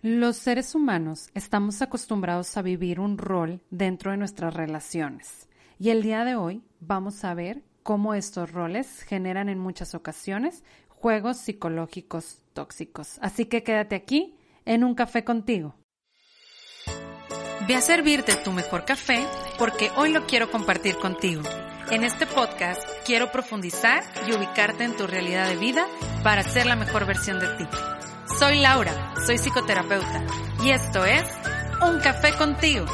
Los seres humanos estamos acostumbrados a vivir un rol dentro de nuestras relaciones y el día de hoy vamos a ver cómo estos roles generan en muchas ocasiones juegos psicológicos tóxicos. Así que quédate aquí en un café contigo. Ve a servirte tu mejor café porque hoy lo quiero compartir contigo. En este podcast quiero profundizar y ubicarte en tu realidad de vida para ser la mejor versión de ti. Soy Laura, soy psicoterapeuta y esto es Un Café contigo.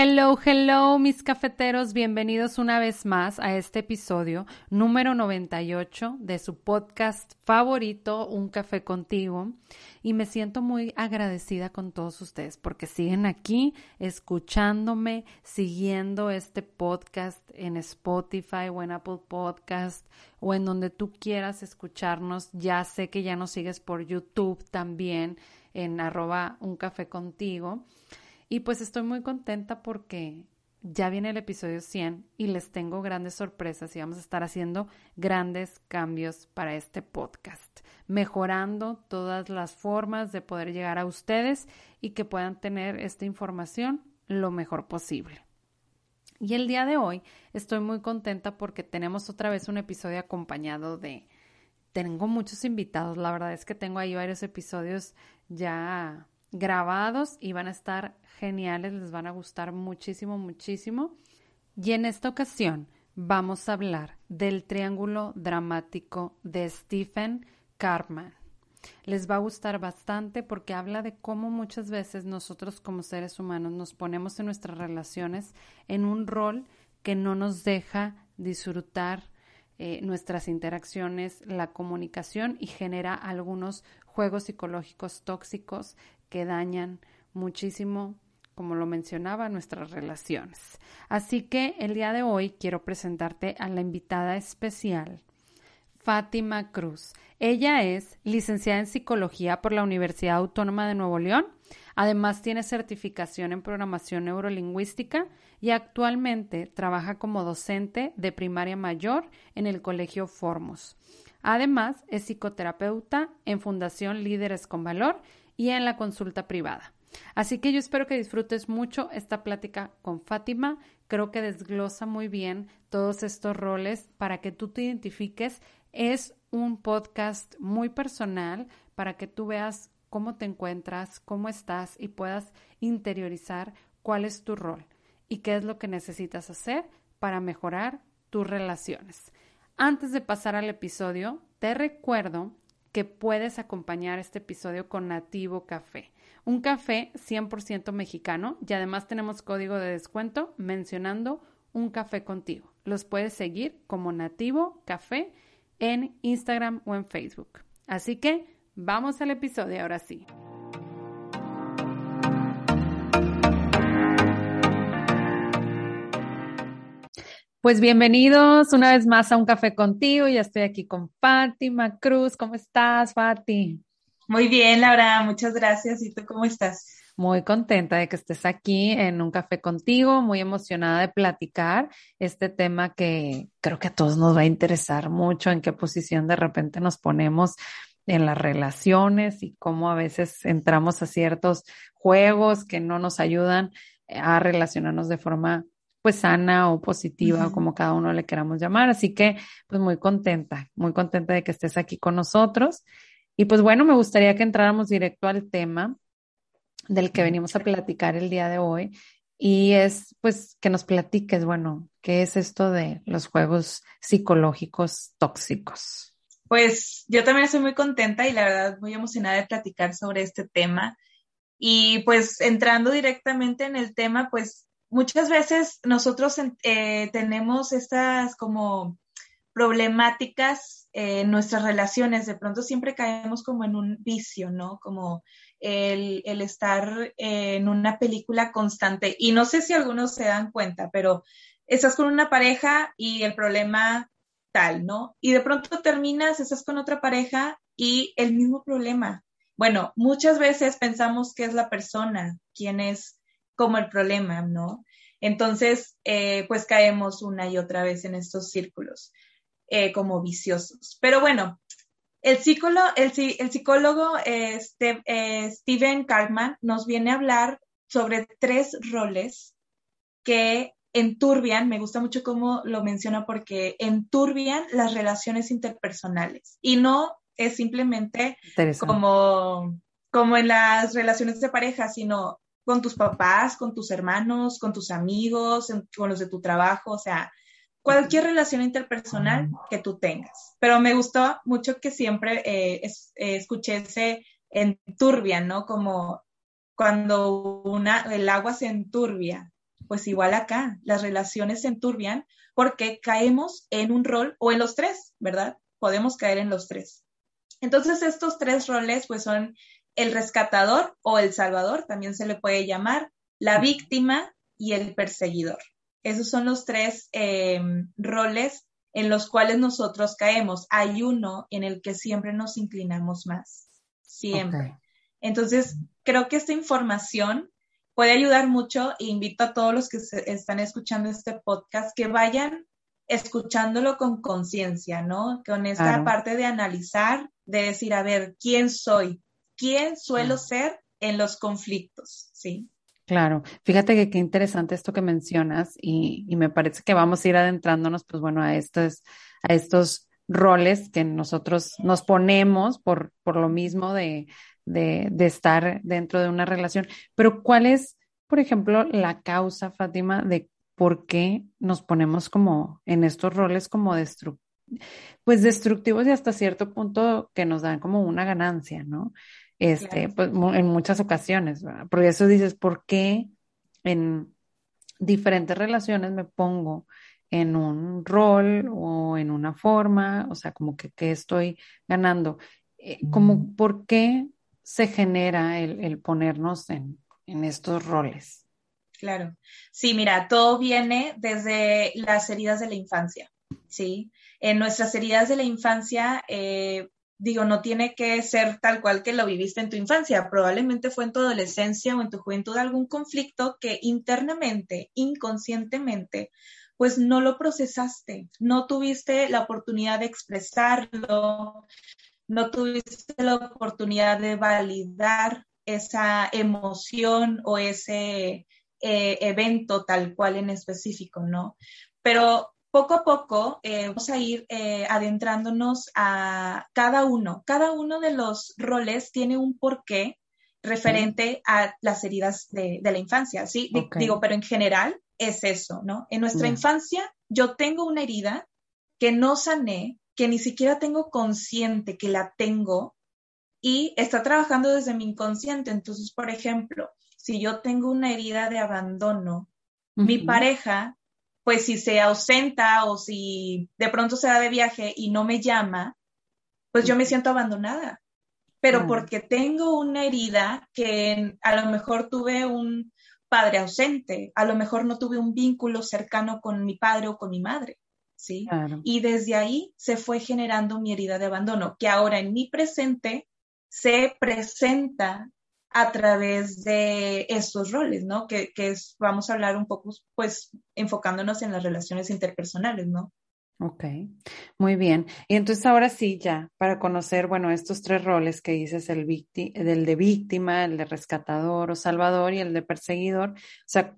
Hello, hello, mis cafeteros, bienvenidos una vez más a este episodio número 98 de su podcast favorito, Un Café contigo. Y me siento muy agradecida con todos ustedes porque siguen aquí escuchándome, siguiendo este podcast en Spotify o en Apple Podcast o en donde tú quieras escucharnos. Ya sé que ya nos sigues por YouTube también en arroba un café contigo. Y pues estoy muy contenta porque ya viene el episodio 100 y les tengo grandes sorpresas y vamos a estar haciendo grandes cambios para este podcast, mejorando todas las formas de poder llegar a ustedes y que puedan tener esta información lo mejor posible. Y el día de hoy estoy muy contenta porque tenemos otra vez un episodio acompañado de... Tengo muchos invitados, la verdad es que tengo ahí varios episodios ya grabados y van a estar geniales, les van a gustar muchísimo, muchísimo. Y en esta ocasión vamos a hablar del triángulo dramático de Stephen Cartman. Les va a gustar bastante porque habla de cómo muchas veces nosotros como seres humanos nos ponemos en nuestras relaciones en un rol que no nos deja disfrutar eh, nuestras interacciones, la comunicación y genera algunos juegos psicológicos tóxicos que dañan muchísimo, como lo mencionaba, nuestras relaciones. Así que el día de hoy quiero presentarte a la invitada especial, Fátima Cruz. Ella es licenciada en psicología por la Universidad Autónoma de Nuevo León. Además tiene certificación en programación neurolingüística y actualmente trabaja como docente de primaria mayor en el Colegio Formos. Además, es psicoterapeuta en Fundación Líderes con Valor y en la consulta privada. Así que yo espero que disfrutes mucho esta plática con Fátima. Creo que desglosa muy bien todos estos roles para que tú te identifiques. Es un podcast muy personal para que tú veas cómo te encuentras, cómo estás y puedas interiorizar cuál es tu rol y qué es lo que necesitas hacer para mejorar tus relaciones. Antes de pasar al episodio, te recuerdo que puedes acompañar este episodio con Nativo Café, un café 100% mexicano y además tenemos código de descuento mencionando un café contigo. Los puedes seguir como Nativo Café en Instagram o en Facebook. Así que vamos al episodio ahora sí. Pues bienvenidos una vez más a un café contigo. Ya estoy aquí con Fátima Cruz. ¿Cómo estás, Fati? Muy bien, Laura, muchas gracias. ¿Y tú cómo estás? Muy contenta de que estés aquí en un café contigo, muy emocionada de platicar este tema que creo que a todos nos va a interesar mucho, en qué posición de repente nos ponemos en las relaciones y cómo a veces entramos a ciertos juegos que no nos ayudan a relacionarnos de forma pues sana o positiva, como cada uno le queramos llamar. Así que pues muy contenta, muy contenta de que estés aquí con nosotros. Y pues bueno, me gustaría que entráramos directo al tema del que venimos a platicar el día de hoy. Y es pues que nos platiques, bueno, ¿qué es esto de los juegos psicológicos tóxicos? Pues yo también estoy muy contenta y la verdad muy emocionada de platicar sobre este tema. Y pues entrando directamente en el tema, pues muchas veces nosotros eh, tenemos estas como problemáticas en nuestras relaciones, de pronto siempre caemos como en un vicio, ¿no? Como el, el, estar en una película constante. Y no sé si algunos se dan cuenta, pero estás con una pareja y el problema tal, ¿no? Y de pronto terminas, estás con otra pareja y el mismo problema. Bueno, muchas veces pensamos que es la persona quien es como el problema, ¿no? Entonces, eh, pues caemos una y otra vez en estos círculos. eh, como viciosos. Pero bueno, el psicólogo, el, psicólogo este, eh, Steven Kalman nos viene a hablar sobre tres roles que enturbian, me gusta mucho cómo lo menciona porque enturbian las relaciones interpersonales y no es simplemente como, como en las relaciones de pareja, sino con tus papás, con tus hermanos, con tus amigos, con los de tu trabajo, o sea, cualquier relación interpersonal que tú tengas. Pero me gustó mucho que siempre eh, eh, escuché ese enturbian, ¿no? Como cuando una, el agua se enturbia, pues igual acá, las relaciones se enturbian porque caemos en un rol o en los tres, ¿verdad? Podemos caer en los tres. Entonces, estos tres roles, pues son el rescatador o el salvador, también se le puede llamar, la víctima y el perseguidor. Esos son los tres em, roles en los cuales nosotros caemos. Hay uno en el que siempre nos inclinamos más, siempre. Entonces, creo que esta información puede ayudar mucho e invito a todos los que están escuchando este podcast que vayan escuchándolo con conciencia, ¿no? Con esta parte de analizar, de decir, a ver, ¿quién soy? ¿Quién suelo ser en los conflictos? ¿Sí? Claro, fíjate que qué interesante esto que mencionas y, me parece que vamos a ir adentrándonos, pues bueno, a estos, a estos roles que nosotros nos ponemos por, por lo mismo de, de, de estar dentro de una relación. Pero ¿cuál es, por ejemplo, la causa, Fátima, de por qué nos ponemos como en estos roles como destructivos? Pues destructivos y hasta cierto punto que nos dan como una ganancia, ¿no? Este, pues en muchas ocasiones, ¿verdad? Porque eso dices, ¿por qué en diferentes relaciones me pongo en un rol o en una forma? O sea, como que, que estoy ganando. Eh, como, ¿por qué se genera el, ponernos en, estos roles? Claro. Sí, mira, todo viene desde las heridas de la infancia, ¿sí? En nuestras heridas de la infancia, eh, digo, no tiene que ser tal cual que lo viviste en tu infancia, probablemente fue en tu adolescencia o en tu juventud algún conflicto que internamente, inconscientemente, pues no lo procesaste, no tuviste la oportunidad de expresarlo, no tuviste la oportunidad de validar esa emoción o ese eh, evento tal cual en específico, ¿no? Pero poco a poco eh, vamos a ir eh, adentrándonos a cada uno. Cada uno de los roles tiene un porqué referente a las heridas de, la infancia, ¿sí? Digo, pero en general es eso, ¿no? En nuestra infancia yo tengo una herida que no sané que ni siquiera tengo consciente que la tengo y está trabajando desde mi inconsciente. Entonces, por ejemplo, si yo tengo una herida de abandono, mi pareja, pues si se ausenta o si de pronto se da de viaje y no me llama, pues yo me siento abandonada. Pero porque tengo una herida que a lo mejor tuve un padre ausente, a lo mejor no tuve un vínculo cercano con mi padre o con mi madre. ¿sí? Y desde ahí se fue generando mi herida de abandono, que ahora en mi presente se presenta a través de estos roles, ¿no? Que, es, vamos a hablar un poco, pues, enfocándonos en las relaciones interpersonales, ¿no? Ok, muy bien. Y entonces ahora sí, ya, para conocer, bueno, estos tres roles que dices, el, el de víctima, el de rescatador o salvador y el de perseguidor, o sea,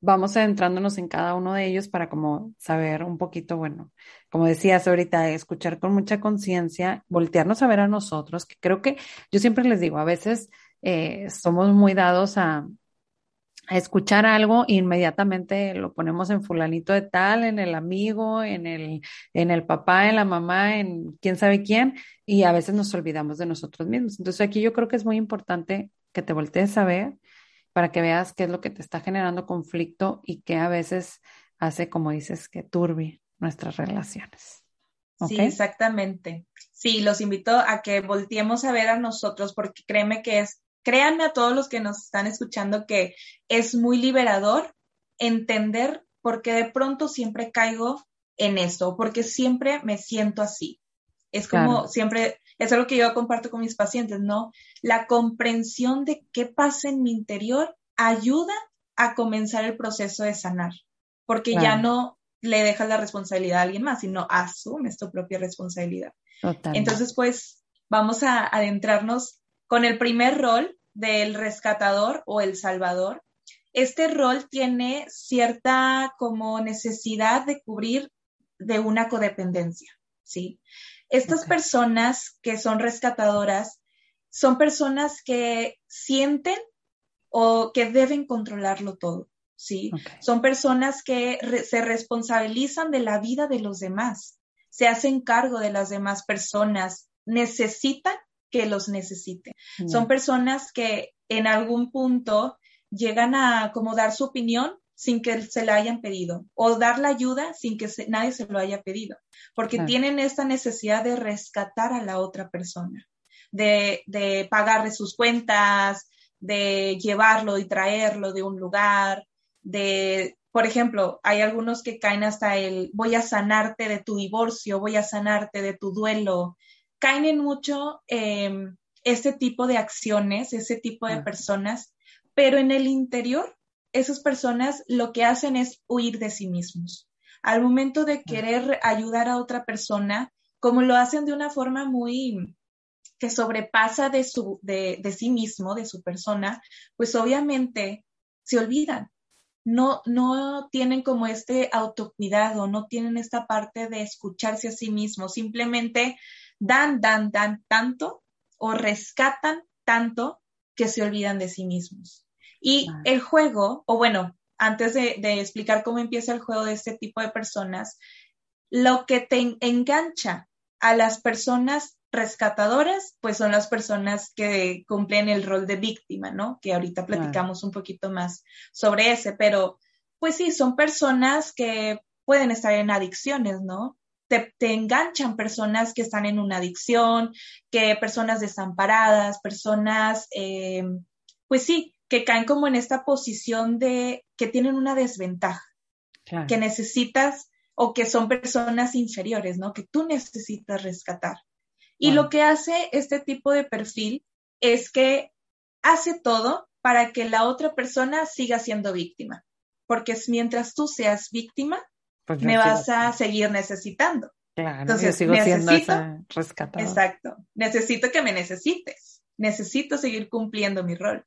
vamos adentrándonos en cada uno de ellos para como saber un poquito, bueno, como decías ahorita, escuchar con mucha conciencia, voltearnos a ver a nosotros, que creo que yo siempre les digo, a veces eh, somos muy dados a, a escuchar algo e inmediatamente lo ponemos en fulanito de tal, en el amigo, en el, en el papá, en la mamá, en quién sabe quién, y a veces nos olvidamos de nosotros mismos. Entonces aquí yo creo que es muy importante que te voltees a ver para que veas qué es lo que te está generando conflicto y que a veces hace, como dices, que turbie nuestras relaciones. Sí, exactamente. Sí, los invito a que volteemos a ver a nosotros porque créeme que es, créanme a todos los que nos están escuchando que es muy liberador entender por qué de pronto siempre caigo en eso, porque siempre me siento así. Es como siempre es algo que yo comparto con mis pacientes, ¿no? La comprensión de qué pasa en mi interior ayuda a comenzar el proceso de sanar, porque ya no le dejas la responsabilidad a alguien más, sino asumes tu propia responsabilidad. Entonces, pues vamos a adentrarnos con el primer rol del rescatador o el salvador. Este rol tiene cierta como necesidad de cubrir de una codependencia, ¿sí? Estas personas que son rescatadoras son personas que sienten o que deben controlarlo todo, ¿sí? Son personas que se responsabilizan de la vida de los demás, se hacen cargo de las demás personas, necesitan que los necesiten. Son personas que en algún punto llegan a como dar su opinión sin que se la hayan pedido o dar la ayuda sin que nadie se lo haya pedido, porque tienen esta necesidad de rescatar a la otra persona, de, de pagarle sus cuentas, de llevarlo y traerlo de un lugar, de, por ejemplo, hay algunos que caen hasta el voy a sanarte de tu divorcio, voy a sanarte de tu duelo, caen en mucho em, este tipo de acciones, ese tipo de personas, pero en el interior, esas personas lo que hacen es huir de sí mismos. Al momento de querer ayudar a otra persona, como lo hacen de una forma muy que sobrepasa de, su, de, de sí mismo, de su persona, pues obviamente se olvidan. No, no tienen como este autocuidado, no tienen esta parte de escucharse a sí mismos, simplemente dan, dan, dan tanto o rescatan tanto que se olvidan de sí mismos. Y el juego, o bueno, antes de, de, explicar cómo empieza el juego de este tipo de personas, lo que te engancha a las personas rescatadoras, pues son las personas que cumplen el rol de víctima, ¿no? Que ahorita platicamos un poquito más sobre ese, pero pues sí, son personas que pueden estar en adicciones, ¿no? Te, enganchan personas que están en una adicción, que personas desamparadas, personas, eh, pues sí, que caen como en esta posición de que tienen una desventaja, que necesitas o que son personas inferiores, ¿no? Que tú necesitas rescatar. Y lo que hace este tipo de perfil es que hace todo para que la otra persona siga siendo víctima, porque mientras tú seas víctima, pues me vas a seguir necesitando. Claro, Entonces, sigo siendo esa. Exacto. Necesito que me necesites. Necesito seguir cumpliendo mi rol.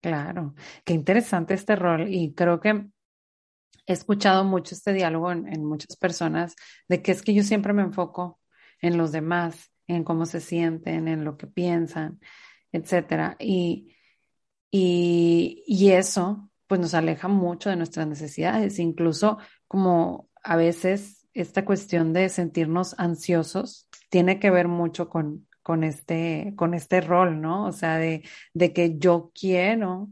Claro, qué interesante este rol y creo que he escuchado mucho este diálogo en, muchas personas de que es que yo siempre me enfoco en los demás en cómo se sienten, en lo que piensan, etcétera. Y, y, y eso pues nos aleja mucho de nuestras necesidades, incluso como a veces esta cuestión de sentirnos ansiosos tiene que ver mucho con, con, este, con este rol, ¿no? O sea, de, de que yo quiero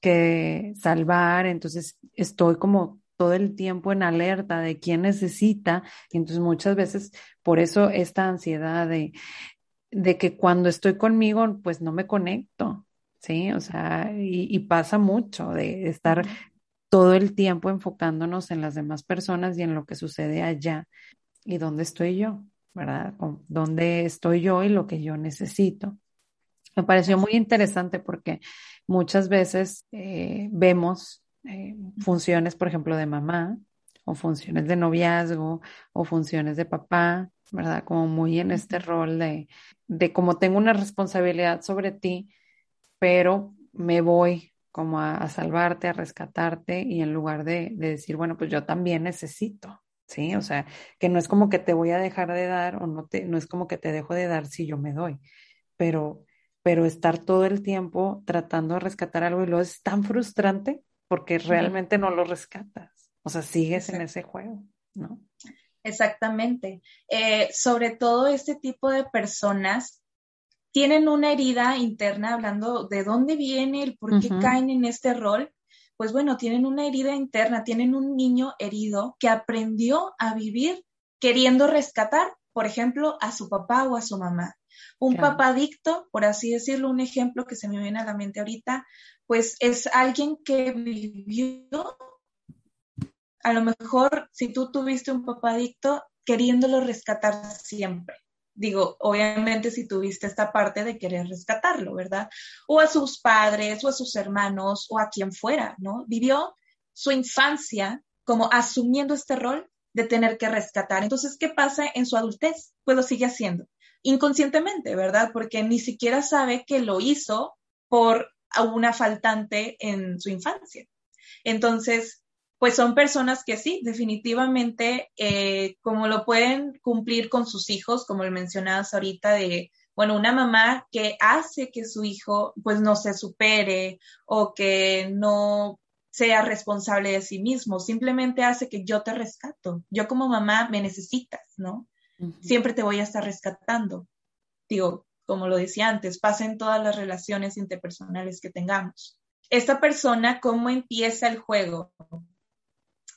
que salvar, entonces estoy como todo el tiempo en alerta de quién necesita. Y entonces muchas veces por eso esta ansiedad de, de que cuando estoy conmigo, pues no me conecto, ¿sí? O sea, y, pasa mucho de estar todo el tiempo enfocándonos en las demás personas y en lo que sucede allá. ¿Y dónde estoy yo? ¿Verdad? ¿Dónde estoy yo y lo que yo necesito? Me pareció muy interesante porque muchas veces eh, vemos eh, funciones, por ejemplo, de mamá o funciones de noviazgo o funciones de papá, ¿verdad? Como muy en este rol de, de como tengo una responsabilidad sobre ti, pero me voy como a, salvarte, a rescatarte y en lugar de, de, decir, bueno, pues yo también necesito, ¿sí? O sea, que no es como que te voy a dejar de dar o no, te, no es como que te dejo de dar si yo me doy, pero, pero estar todo el tiempo tratando de rescatar algo y luego es tan frustrante porque realmente no lo rescatas. O sea, sigues en ese juego, ¿no? Exactamente. Eh, sobre todo este tipo de personas tienen una herida interna, hablando de dónde viene, el por qué caen en este rol. Pues bueno, tienen una herida interna, tienen un niño herido que aprendió a vivir queriendo rescatar, por ejemplo, a su papá o a su mamá. Un papá adicto, por así decirlo, un ejemplo que se me viene a la mente ahorita, pues es alguien que vivió, a lo mejor si tú tuviste un papá adicto, queriéndolo rescatar siempre. Digo, obviamente si tuviste esta parte de querer rescatarlo, ¿verdad? O a sus padres, o a sus hermanos, o a quien fuera, ¿no? Vivió su infancia como asumiendo este rol de tener que rescatar. Entonces, ¿qué pasa en su adultez? Pues lo sigue haciendo inconscientemente, ¿verdad? Porque ni siquiera sabe que lo hizo por una faltante en su infancia. Entonces, pues son personas que sí, definitivamente, eh, como lo pueden cumplir con sus hijos, como lo mencionabas ahorita, de, bueno, una mamá que hace que su hijo pues no se supere o que no sea responsable de sí mismo, simplemente hace que yo te rescato. Yo como mamá me necesitas, ¿no? Siempre te voy a estar rescatando. Digo, como lo decía antes, pasa en todas las relaciones interpersonales que tengamos. Esta persona, ¿cómo empieza el juego?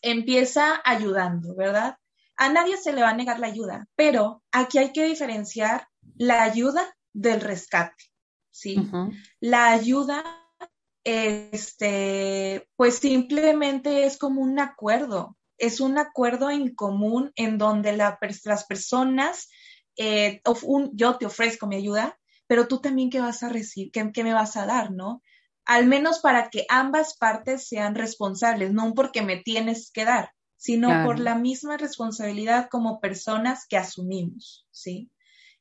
Empieza ayudando, ¿verdad? A nadie se le va a negar la ayuda, pero aquí hay que diferenciar la ayuda del rescate, ¿sí? La ayuda este, pues simplemente es como un acuerdo, es un acuerdo en común en donde las personas, eh, yo te ofrezco mi ayuda, pero tú también qué vas a recibir, qué, me vas a dar, ¿no? Al menos para que ambas partes sean responsables, no porque me tienes que dar, sino por la misma responsabilidad como personas que asumimos, ¿sí?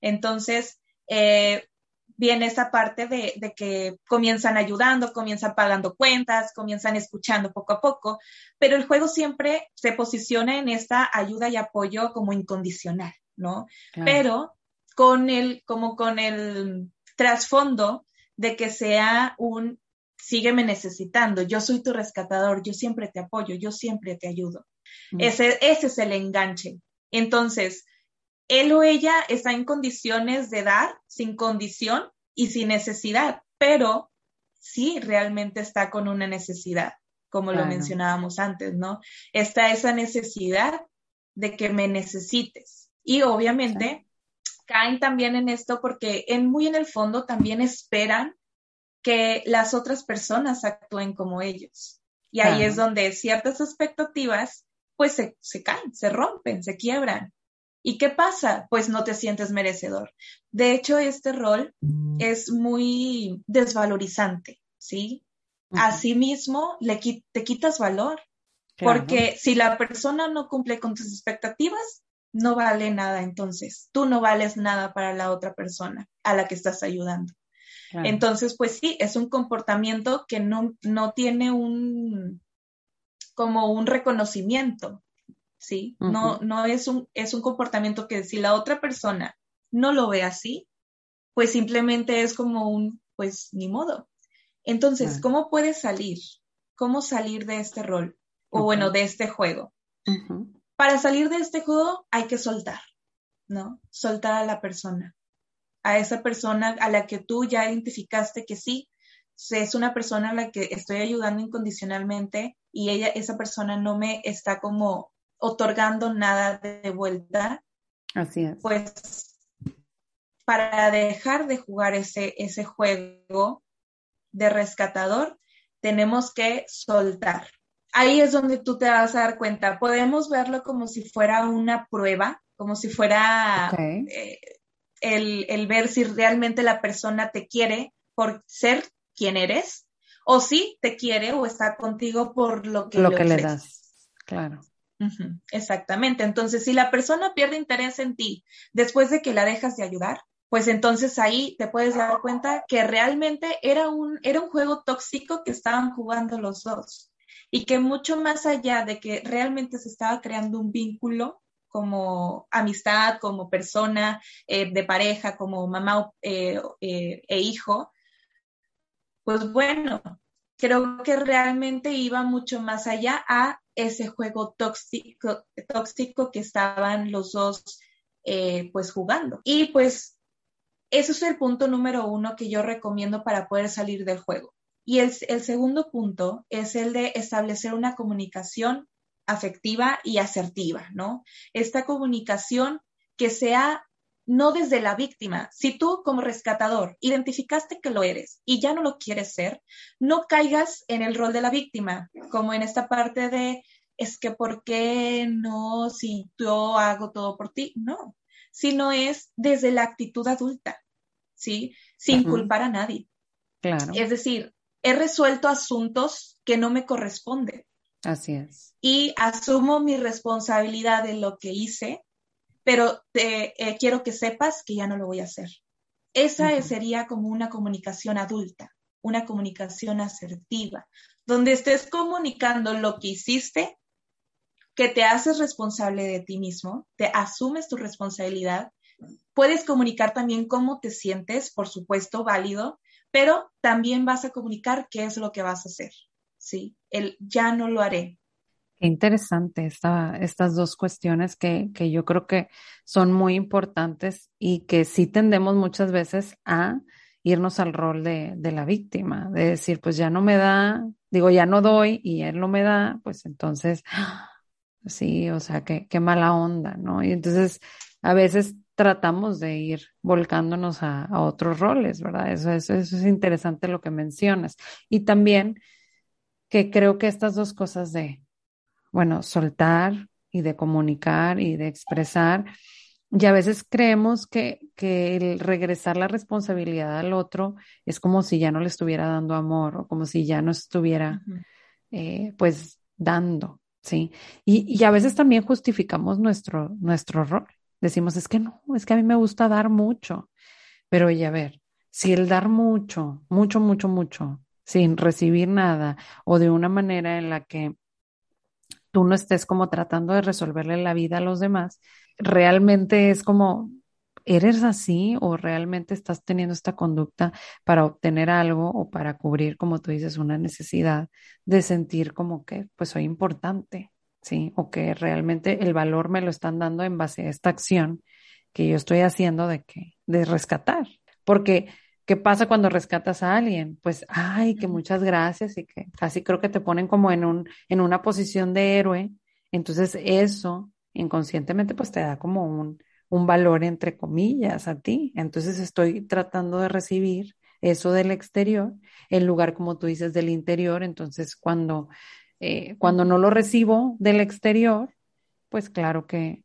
Entonces, eh, viene esa parte de, que comienzan ayudando, comienzan pagando cuentas, comienzan escuchando poco a poco, pero el juego siempre se posiciona en esta ayuda y apoyo como incondicional, ¿no? Pero con el, como con el trasfondo de que sea un sígueme necesitando, yo soy tu rescatador, yo siempre te apoyo, yo siempre te ayudo. Mm. Ese, ese es el enganche. Entonces, él o ella está en condiciones de dar sin condición y sin necesidad, pero sí realmente está con una necesidad, como lo mencionábamos antes, ¿no? Está esa necesidad de que me necesites. Y obviamente caen también en esto porque en muy en el fondo también esperan que las otras personas actúen como ellos. Y ahí es donde ciertas expectativas pues se, se caen, se rompen, se quiebran. ¿Y qué pasa? Pues no te sientes merecedor. De hecho, este rol mm. es muy desvalorizante, ¿sí? Asimismo, le, te quitas valor, porque si la persona no cumple con tus expectativas, no vale nada entonces. Tú no vales nada para la otra persona a la que estás ayudando. Entonces, pues sí, es un comportamiento que no, no tiene un como un reconocimiento, ¿sí? No, no es un, es un comportamiento que si la otra persona no lo ve así, pues simplemente es como un, pues ni modo. Entonces, ¿cómo puedes salir? ¿Cómo salir de este rol? O bueno, de este juego. Para salir de este juego hay que soltar, ¿no? Soltar a la persona, a esa persona a la que tú ya identificaste que sí, es una persona a la que estoy ayudando incondicionalmente y ella, esa persona no me está como otorgando nada de vuelta. Así es. Pues para dejar de jugar ese, ese juego de rescatador, tenemos que soltar. Ahí es donde tú te vas a dar cuenta. Podemos verlo como si fuera una prueba, como si fuera eh, el, el, ver si realmente la persona te quiere por ser quien eres, o si te quiere o está contigo por lo que, lo que le das. Claro. Exactamente. Entonces, si la persona pierde interés en ti después de que la dejas de ayudar, pues entonces ahí te puedes dar cuenta que realmente era un, era un juego tóxico que estaban jugando los dos y que mucho más allá de que realmente se estaba creando un vínculo como amistad, como persona eh, de pareja, como mamá eh, eh, e hijo, pues bueno, creo que realmente iba mucho más allá a ese juego tóxico, que estaban los dos pues jugando. Y pues ese es el punto número uno que yo recomiendo para poder salir del juego. Y el, el segundo punto es el de establecer una comunicación afectiva y asertiva, ¿no? Esta comunicación que sea no desde la víctima. Si tú como rescatador identificaste que lo eres y ya no lo quieres ser, no caigas en el rol de la víctima, como en esta parte de, es que ¿por qué no si yo hago todo por ti? No, sino es desde la actitud adulta, ¿sí? Sin culpar a nadie. Claro. Es decir, he resuelto asuntos que no me corresponden. Así es. Y asumo mi responsabilidad de lo que hice, pero te, eh, quiero que sepas que ya no lo voy a hacer. Esa sería como una comunicación adulta, una comunicación asertiva, donde estés comunicando lo que hiciste, que te haces responsable de ti mismo, te asumes tu responsabilidad. Puedes comunicar también cómo te sientes, por supuesto, válido, pero también vas a comunicar qué es lo que vas a hacer. ¿Sí? El ya no lo haré. Qué interesante esta, estas dos cuestiones que, que yo creo que son muy importantes y que sí tendemos muchas veces a irnos al rol de, de, la víctima, de decir, pues ya no me da, digo, ya no doy y él no me da, pues entonces, sí, o sea, qué, qué mala onda, ¿no? Y entonces a veces tratamos de ir volcándonos a, a otros roles, ¿verdad? Eso, eso, eso es interesante lo que mencionas. Y también que creo que estas dos cosas de, bueno, soltar y de comunicar y de expresar, y a veces creemos que, que el regresar la responsabilidad al otro es como si ya no le estuviera dando amor o como si ya no estuviera, eh, pues, dando, ¿sí? Y, y, a veces también justificamos nuestro, nuestro rol. Decimos, es que no, es que a mí me gusta dar mucho. Pero oye, a ver, si el dar mucho, mucho, mucho, mucho, sin recibir nada o de una manera en la que tú no estés como tratando de resolverle la vida a los demás, realmente es como, ¿eres así o realmente estás teniendo esta conducta para obtener algo o para cubrir, como tú dices, una necesidad de sentir como que pues soy importante, ¿sí? O que realmente el valor me lo están dando en base a esta acción que yo estoy haciendo de que, de rescatar. Porque ¿Qué pasa cuando rescatas a alguien? Pues, ay, que muchas gracias y que casi creo que te ponen como en un, en una posición de héroe. Entonces eso inconscientemente pues te da como un, un valor entre comillas a ti. Entonces estoy tratando de recibir eso del exterior en lugar, como tú dices, del interior. Entonces cuando, eh, cuando no lo recibo del exterior, pues claro que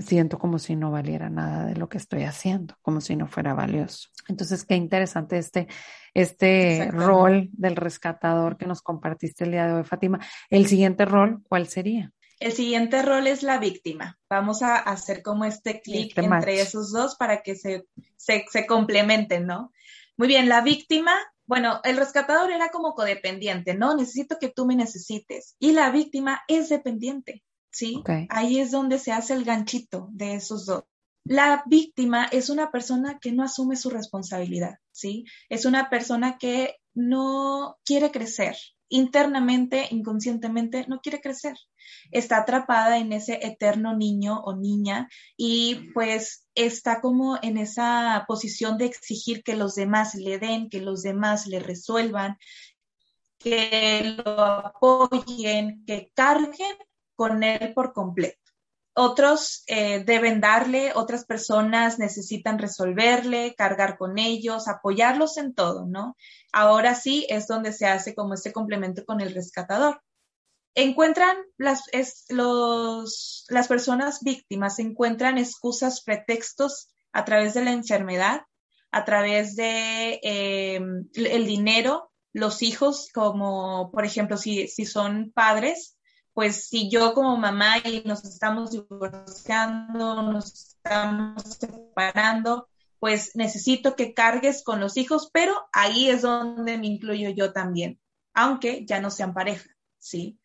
siento como si no valiera nada de lo que estoy haciendo, como si no fuera valioso. Entonces, qué interesante este, este rol del rescatador que nos compartiste el día de hoy, Fátima. El siguiente rol, ¿cuál sería? El siguiente rol es la víctima. Vamos a hacer como este clic este entre esos dos para que se, se, se complementen, ¿no? Muy bien, la víctima bueno, el rescatador era como codependiente, ¿no? Necesito que tú me necesites. Y la víctima es dependiente. ¿Sí? Ahí es donde se hace el ganchito de esos dos. La víctima es una persona que no asume su responsabilidad, ¿sí? Es una persona que no quiere crecer, internamente, inconscientemente, no quiere crecer. Está atrapada en ese eterno niño o niña y pues está como en esa posición de exigir que los demás le den, que los demás le resuelvan, que lo apoyen, que carguen con él por completo. Otros eh, deben darle, otras personas necesitan resolverle, cargar con ellos, apoyarlos en todo, ¿no? Ahora sí es donde se hace como este complemento con el rescatador. Encuentran las, los, las personas víctimas, encuentran excusas, pretextos a través de la enfermedad, a través de eh, el dinero, los hijos, como por ejemplo si, si son padres, pues si yo como mamá y nos estamos divorciando, nos estamos separando, pues necesito que cargues con los hijos, pero ahí es donde me incluyo yo también, aunque ya no sean pareja, ¿sí?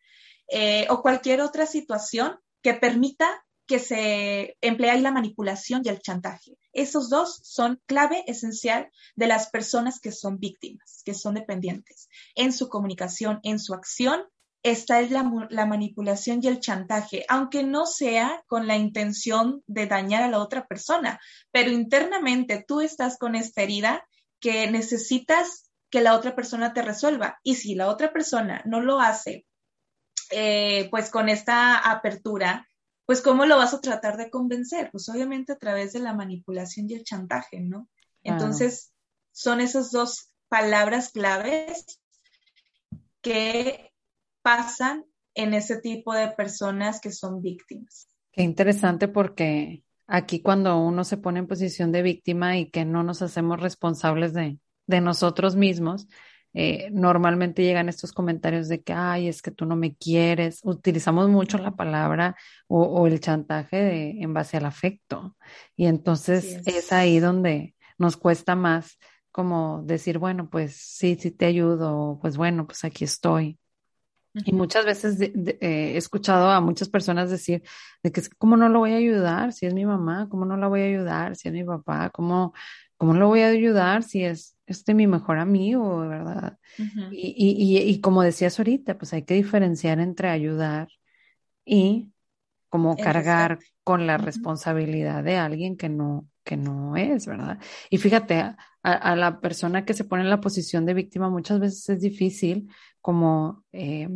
Eh, o cualquier otra situación que permita que se emplee la manipulación y el chantaje. Esos dos son clave esencial de las personas que son víctimas, que son dependientes, en su comunicación, en su acción esta es la, manipulación y el chantaje, aunque no sea con la intención de dañar a la otra persona, pero internamente tú estás con esta herida que necesitas que la otra persona te resuelva. Y si la otra persona no lo hace, eh, pues con esta apertura, pues ¿cómo lo vas a tratar de convencer? Pues obviamente a través de la manipulación y el chantaje, ¿no? Entonces, son esas dos palabras claves que pasan en ese tipo de personas que son víctimas. Qué interesante porque aquí cuando uno se pone en posición de víctima y que no nos hacemos responsables de, de nosotros mismos, eh, normalmente llegan estos comentarios de que, ay, es que tú no me quieres. Utilizamos mucho la palabra o, el chantaje de, en base al afecto. Y entonces es. ahí donde nos cuesta más como decir, bueno, pues sí, sí te ayudo, pues bueno, pues aquí estoy. Y muchas veces eh, he escuchado a muchas personas decir de que cómo no lo voy a ayudar si es mi mamá, cómo no la voy a ayudar si es mi papá, cómo, cómo lo voy a ayudar si es este mi mejor amigo, ¿verdad? y, y, y, como decías ahorita, pues hay que diferenciar entre ayudar y como cargar con la responsabilidad de alguien que no, que no es, ¿verdad? Y fíjate, a, a, la persona que se pone en la posición de víctima muchas veces es difícil como eh,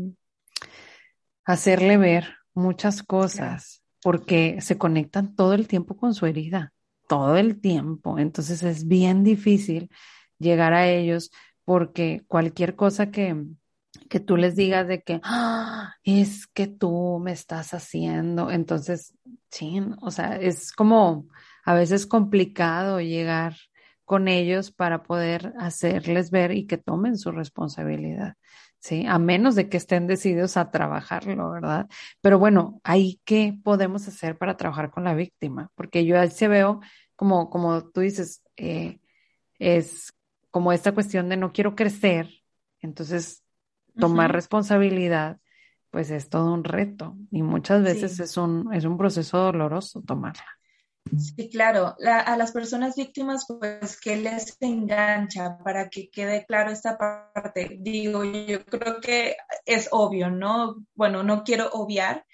hacerle ver muchas cosas porque se conectan todo el tiempo con su herida, todo el tiempo. Entonces es bien difícil llegar a ellos porque cualquier cosa que, que tú les digas de que ¡Ah! es que tú me estás haciendo, entonces, sí, o sea, es como a veces complicado llegar con ellos para poder hacerles ver y que tomen su responsabilidad. ¿Sí? A menos de que estén decididos a trabajarlo, ¿verdad? Pero bueno, ahí qué podemos hacer para trabajar con la víctima, porque yo ahí se veo como, como tú dices, eh, es como esta cuestión de no quiero crecer, entonces tomar responsabilidad, pues es todo un reto y muchas veces es, un, es un proceso doloroso tomarla. Sí, claro. a las personas víctimas, pues, ¿qué les engancha para que quede claro esta parte? Digo, yo creo que es obvio, ¿no? Bueno, no quiero obviar,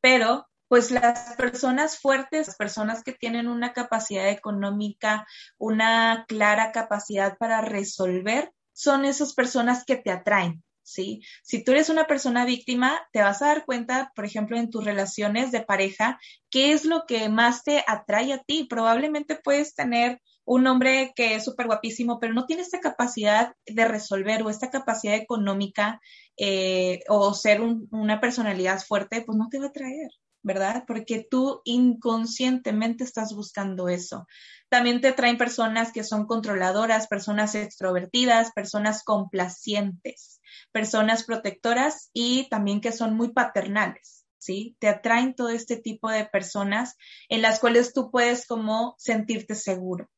pero pues las personas fuertes, las personas que tienen una capacidad económica, una clara capacidad para resolver, son esas personas que te atraen, ¿sí? Si tú eres una persona víctima, te vas a dar cuenta, por ejemplo, en tus relaciones de pareja, qué es lo que más te atrae a ti. Probablemente puedes tener un hombre que es súper guapísimo, pero no tiene esta capacidad de resolver o esta capacidad económica eh, o ser una personalidad fuerte, pues no te va a atraer. ¿verdad? Porque tú inconscientemente estás buscando eso. También te traen personas que son controladoras, personas extrovertidas, personas complacientes, personas protectoras y también que son muy paternales, ¿sí? Te atraen todo este tipo de personas en las cuales tú puedes como sentirte seguro.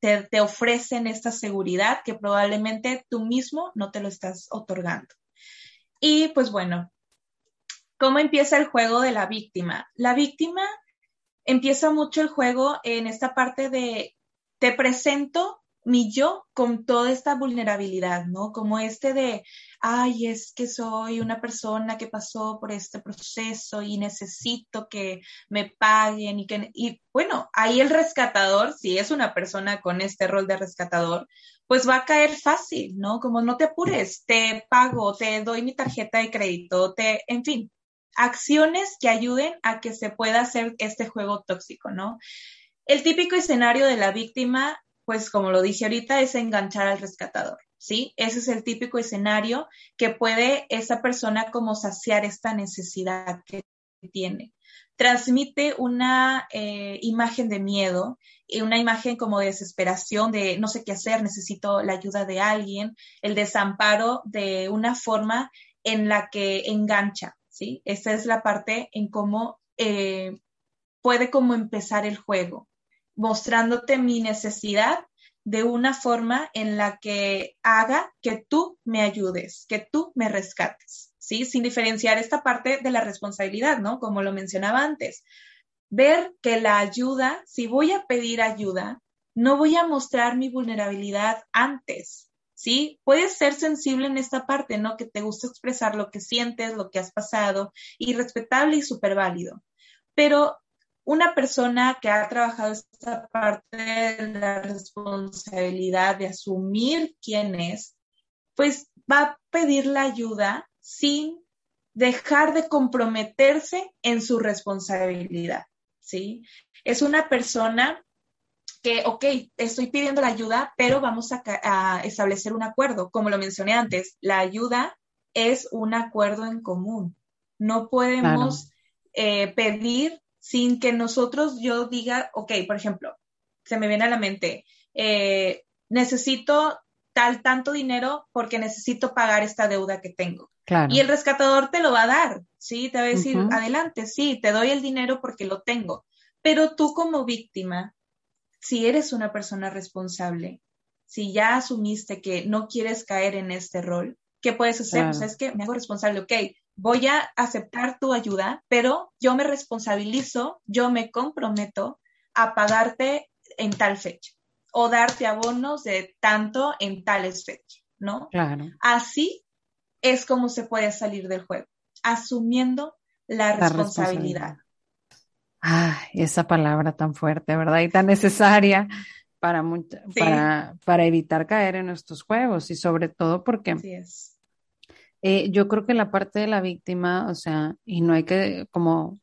Te, te ofrecen esta seguridad que probablemente tú mismo no te lo estás otorgando. Y pues bueno, ¿Cómo empieza el juego de la víctima? La víctima empieza mucho el juego en esta parte de te presento mi yo con toda esta vulnerabilidad, ¿no? Como este de, ay, es que soy una persona que pasó por este proceso y necesito que me paguen y que, y bueno, ahí el rescatador, si es una persona con este rol de rescatador, pues va a caer fácil, ¿no? Como no te apures, te pago, te doy mi tarjeta de crédito, te, en fin, acciones que ayuden a que se pueda hacer este juego tóxico, ¿no? El típico escenario de la víctima, pues como lo dije ahorita, es enganchar al rescatador, ¿sí? Ese es el típico escenario que puede esa persona como saciar esta necesidad que tiene. Transmite una eh, imagen de miedo y una imagen como de desesperación, de no sé qué hacer, necesito la ayuda de alguien, el desamparo de una forma en la que engancha, ¿sí? Esa es la parte en cómo eh, puede como empezar el juego, mostrándote mi necesidad de una forma en la que haga que tú me ayudes, que tú me rescates, ¿sí? Sin diferenciar esta parte de la responsabilidad, ¿no? Como lo mencionaba antes. Ver que la ayuda, si voy a pedir ayuda, no voy a mostrar mi vulnerabilidad antes, ¿sí? Puedes ser sensible en esta parte, ¿no? Que te gusta expresar lo que sientes, lo que has pasado, y respetable y súper válido. Pero una persona que ha trabajado esta parte de la responsabilidad de asumir quién es, pues va a pedir la ayuda sin dejar de comprometerse en su responsabilidad, ¿sí? Es una persona que, ok, estoy pidiendo la ayuda, pero vamos a, establecer un acuerdo. Como lo mencioné antes, la ayuda es un acuerdo en común. No podemos eh, pedir sin que nosotros yo diga, ok, por ejemplo, se me viene a la mente, eh, necesito tal tanto dinero porque necesito pagar esta deuda que tengo. Y el rescatador te lo va a dar, ¿sí? Te va a decir, adelante, sí, te doy el dinero porque lo tengo. Pero tú como víctima, si eres una persona responsable, si ya asumiste que no quieres caer en este rol, ¿qué puedes hacer? Pues es que me hago responsable, ok, voy a aceptar tu ayuda, pero yo me responsabilizo, yo me comprometo a pagarte en tal fecha o darte abonos de tanto en tales fechas, ¿no? Claro. Así es como se puede salir del juego, asumiendo la, responsabilidad. Ah, esa palabra tan fuerte, ¿verdad? Y tan necesaria para, para, para, evitar caer en estos juegos y sobre todo porque eh, yo creo que la parte de la víctima, o sea, y no hay que como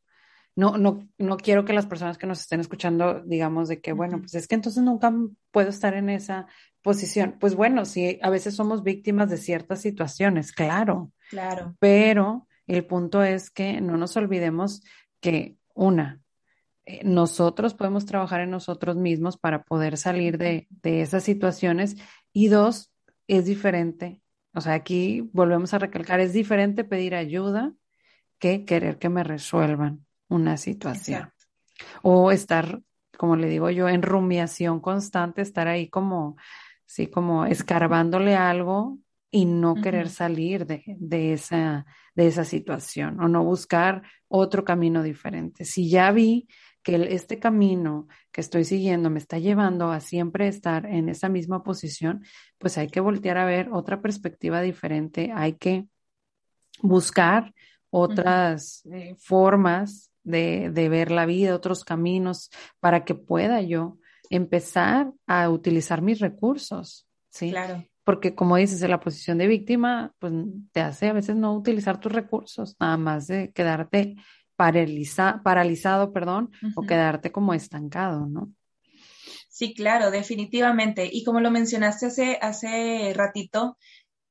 no, no, no quiero que las personas que nos estén escuchando digamos de que, bueno, pues es que entonces nunca puedo estar en esa posición. Pues bueno, sí, a veces somos víctimas de ciertas situaciones, claro. Claro. Pero el punto es que no nos olvidemos que, una, nosotros podemos trabajar en nosotros mismos para poder salir de, de esas situaciones y dos, es diferente. O sea, aquí volvemos a recalcar, es diferente pedir ayuda que querer que me resuelvan una situación. O estar, como le digo yo, en rumiación constante, estar ahí como, sí, como escarbándole algo y no querer salir de, de, esa, de esa situación o no buscar otro camino diferente. Si ya vi que este camino que estoy siguiendo me está llevando a siempre estar en esa misma posición, pues hay que voltear a ver otra perspectiva diferente, hay que buscar otras eh, formas de, ver la vida, otros caminos, para que pueda yo empezar a utilizar mis recursos, ¿sí? Claro. Porque como dices, en la posición de víctima, pues te hace a veces no utilizar tus recursos, nada más de quedarte paraliza, paralizado, perdón, o quedarte como estancado, ¿no? Sí, claro, definitivamente. Y como lo mencionaste hace, hace ratito,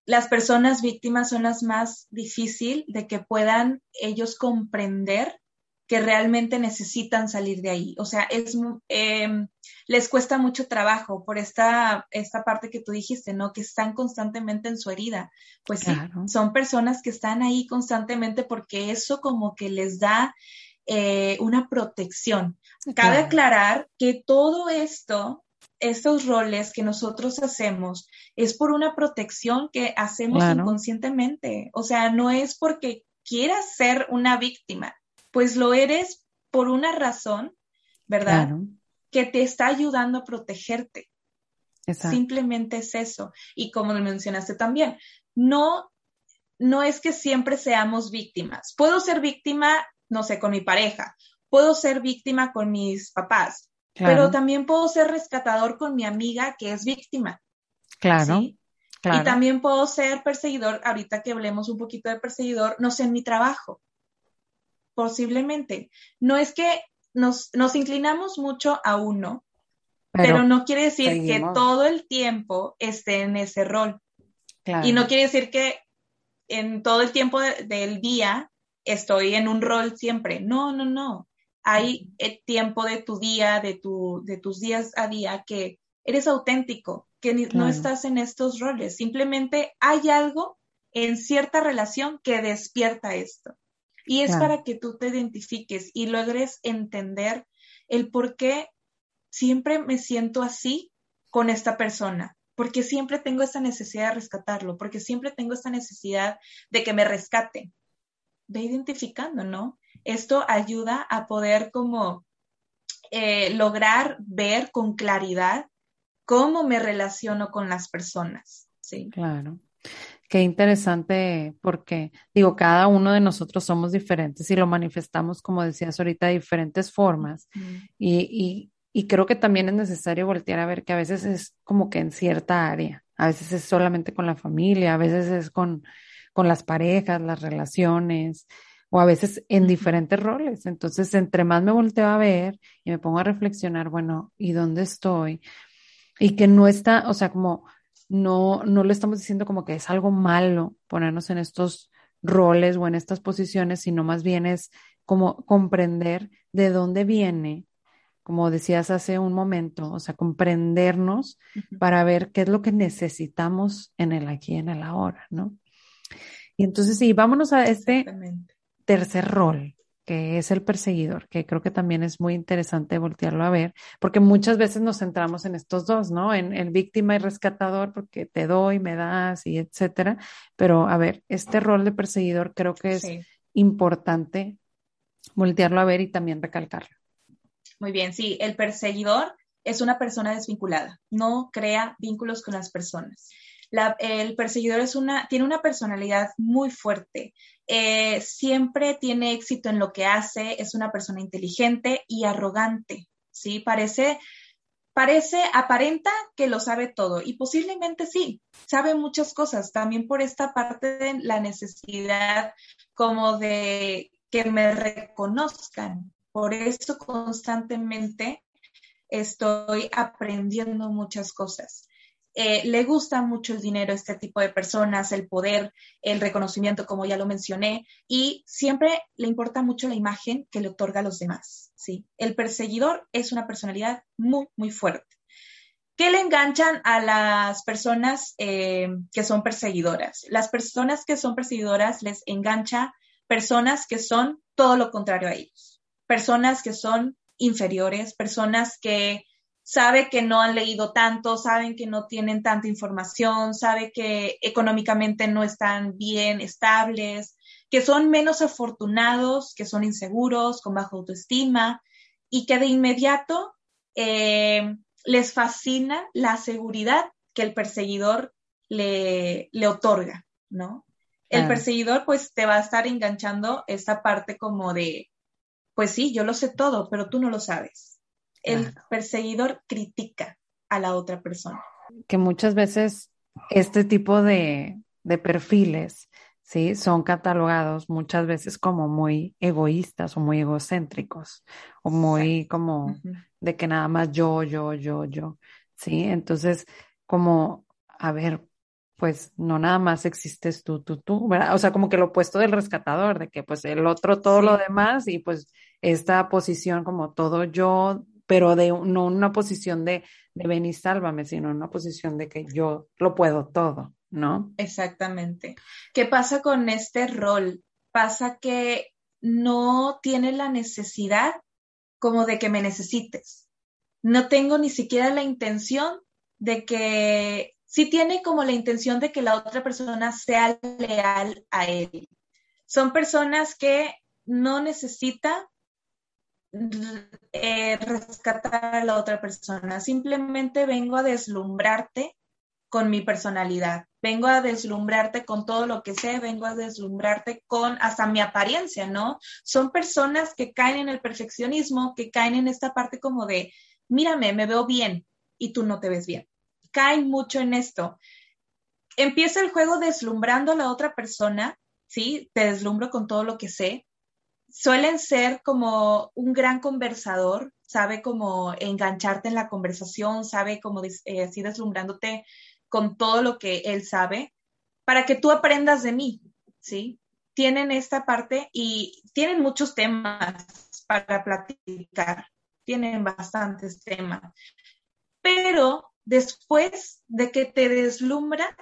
las personas víctimas son las más difícil de que puedan ellos comprender que realmente necesitan salir de ahí. O sea, es, em, les cuesta mucho trabajo por esta, esta parte que tú dijiste, ¿no? Que están constantemente en su herida. Pues sí, son personas que están ahí constantemente porque eso como que les da eh, una protección. Cabe aclarar que todo esto, estos roles que nosotros hacemos, es por una protección que hacemos inconscientemente. O sea, no es porque quieras ser una víctima pues lo eres por una razón, ¿verdad? Que te está ayudando a protegerte. Simplemente es eso. Y como lo mencionaste también, no, no es que siempre seamos víctimas. Puedo ser víctima, no sé, con mi pareja, puedo ser víctima con mis papás, pero también puedo ser rescatador con mi amiga que es víctima. Claro. Claro. Y también puedo ser perseguidor, ahorita que hablemos un poquito de perseguidor, no sé, en mi trabajo posiblemente. No es que nos, nos inclinamos mucho a uno, pero, no quiere decir que todo el tiempo esté en ese rol. Y no quiere decir que en todo el tiempo del día estoy en un rol siempre. No, no, no. Hay el tiempo de tu día, de, tu, de tus días a día que eres auténtico, que no estás en estos roles. Simplemente hay algo en cierta relación que despierta esto. Y es para que tú te identifiques y logres entender el por qué siempre me siento así con esta persona, porque siempre tengo esa necesidad de rescatarlo, porque siempre tengo esta necesidad de que me rescate. Ve identificando, ¿no? Esto ayuda a poder como eh, lograr ver con claridad cómo me relaciono con las personas. Sí. Claro. Qué interesante porque, digo, cada uno de nosotros somos diferentes y lo manifestamos, como decías ahorita, de diferentes formas. y, y, creo que también es necesario voltear a ver que a veces es como que en cierta área, a veces es solamente con la familia, a veces es con, con las parejas, las relaciones, o a veces en diferentes roles. Entonces, entre más me volteo a ver y me pongo a reflexionar, bueno, ¿y dónde estoy? Y que no está, o sea, como no, no le estamos diciendo como que es algo malo ponernos en estos roles o en estas posiciones, sino más bien es como comprender de dónde viene como decías hace un momento, o sea, comprendernos para ver qué es lo que necesitamos en el aquí en el ahora, ¿no? Y entonces sí, vámonos a este tercer rol, que es el perseguidor, que creo que también es muy interesante voltearlo a ver, porque muchas veces nos centramos en estos dos, ¿no? En el víctima y rescatador, porque te doy, me das y etcétera. Pero a ver, este rol de perseguidor creo que es importante voltearlo a ver y también recalcarlo. Muy bien, sí, el perseguidor es una persona desvinculada, no crea vínculos con las personas. El perseguidor es una, tiene una personalidad muy fuerte, eh, siempre tiene éxito en lo que hace, es una persona inteligente y arrogante, ¿sí? Parece, parece, aparenta que lo sabe todo y posiblemente sí, sabe muchas cosas, también por esta parte de la necesidad como de que me reconozcan, por eso constantemente estoy aprendiendo muchas cosas. Eh, le gusta mucho el dinero a este tipo de personas, el poder, el reconocimiento, como ya lo mencioné, y siempre le importa mucho la imagen que le otorga a los demás. ¿sí? El perseguidor es una personalidad muy, muy fuerte. ¿Qué le enganchan a las personas eh, que son perseguidoras? Las personas que son perseguidoras les engancha personas que son todo lo contrario a ellos personas que son inferiores, personas que sabe que no han leído tanto, saben que no tienen tanta información, sabe que económicamente no están bien estables, que son menos afortunados, que son inseguros, con baja autoestima y que de inmediato eh, les fascina la seguridad que el perseguidor le, le otorga, ¿no? El perseguidor pues te va a estar enganchando esta parte como de, pues sí, yo lo sé todo, pero tú no lo sabes. El perseguidor critica a la otra persona. Que muchas veces este tipo de, perfiles, ¿sí? Son catalogados muchas veces como muy egoístas o muy egocéntricos o muy como de que nada más yo, yo, yo, yo, ¿sí? Entonces, como, a ver, pues no nada más existes tú, tú, tú, ¿verdad? O sea, como que lo opuesto del rescatador, de que pues el otro todo lo demás y pues esta posición como todo yo, pero de no una posición de, de ven y sálvame, sino una posición de que yo lo puedo todo, ¿no? Exactamente. ¿Qué pasa con este rol? Pasa que no tiene la necesidad como de que me necesites. No tengo ni siquiera la intención de que sí tiene como la intención de que la otra persona sea leal a él. Son personas que no necesita eh, rescatar a la otra persona, simplemente vengo a deslumbrarte con mi personalidad, vengo a deslumbrarte con todo lo que sé, vengo a deslumbrarte con hasta mi apariencia, ¿no? Son personas que caen en el perfeccionismo, que caen en esta parte como de, mírame, me veo bien y tú no te ves bien caen mucho en esto. Empieza el juego deslumbrando a la otra persona, ¿sí? Te deslumbro con todo lo que sé. Suelen ser como un gran conversador, sabe cómo engancharte en la conversación, sabe cómo eh, así deslumbrándote con todo lo que él sabe, para que tú aprendas de mí, ¿sí? Tienen esta parte y tienen muchos temas para platicar, tienen bastantes temas, pero después de que te deslumbra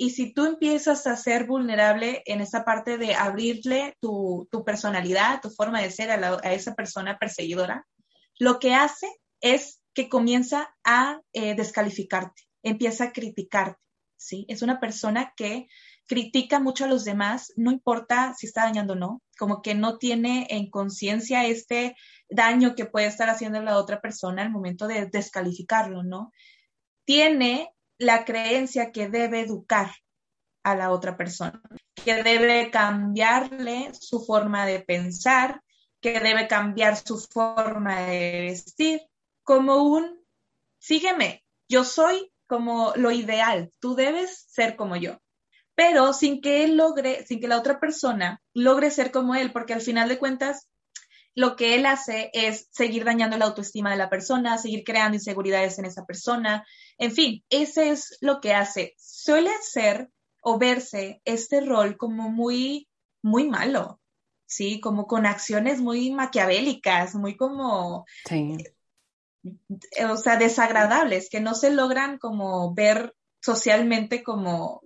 y si tú empiezas a ser vulnerable en esa parte de abrirle tu, personalidad, tu forma de ser a, esa persona perseguidora, lo que hace es que comienza a eh, descalificarte, empieza a criticarte, ¿sí? Es una persona que critica mucho a los demás, no importa si está dañando o no, como que no tiene en conciencia este daño que puede estar haciendo la otra persona al momento de descalificarlo, ¿no? tiene la creencia que debe educar a la otra persona, que debe cambiarle su forma de pensar, que debe cambiar su forma de vestir, como un, sígueme, yo soy como lo ideal, tú debes ser como yo, pero sin que él logre, sin que la otra persona logre ser como él, porque al final de cuentas lo que él hace es seguir dañando la autoestima de la persona, seguir creando inseguridades en esa persona. En fin, ese es lo que hace. Suele ser o verse este rol como muy, muy malo, ¿sí? Como con acciones muy maquiavélicas, muy como... o sea, desagradables, que no se logran como ver socialmente como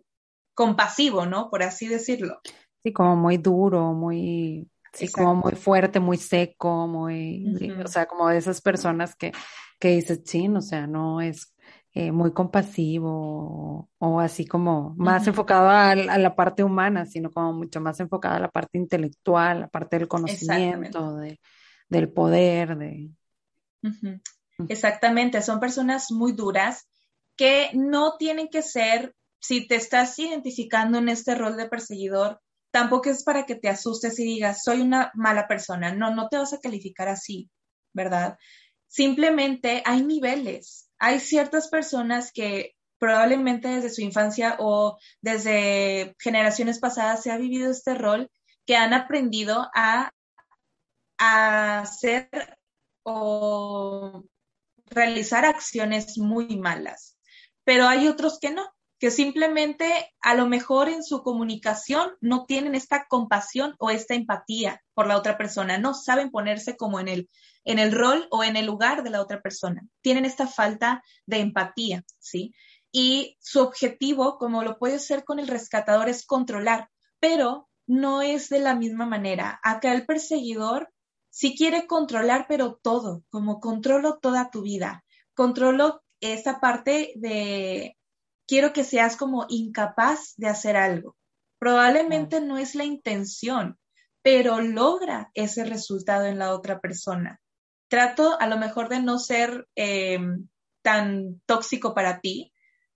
compasivo, ¿no? Por así decirlo. Sí, como muy duro, muy, sí, como muy fuerte, muy seco, muy, o sea, como de esas personas que, que dices, sí, o sea, no es eh, muy compasivo o, así como más enfocado a, la parte humana, sino como mucho más enfocado a la parte intelectual, la parte del conocimiento, de, del poder, de... Mm. Exactamente, son personas muy duras que no tienen que ser, si te estás identificando en este rol de perseguidor, tampoco es para que te asustes y digas, soy una mala persona. No, no te vas a calificar así, ¿verdad? Simplemente hay niveles. Hay ciertas personas que probablemente desde su infancia o desde generaciones pasadas se ha vivido este rol que han aprendido a, a hacer o realizar acciones muy malas, pero hay otros que no, que simplemente a lo mejor en su comunicación no tienen esta compasión o esta empatía por la otra persona, no saben ponerse como en el, en el rol o en el lugar de la otra persona, tienen esta falta de empatía, ¿sí? Y su objetivo, como lo puede ser con el rescatador, es controlar, pero no es de la misma manera. Acá el perseguidor si quiere controlar, pero todo, como controlo toda tu vida, controlo esa parte de quiero que seas como incapaz de hacer algo. Probablemente no es la intención, pero logra ese resultado en la otra persona. Trato a lo mejor de no ser em, tan tóxico para ti,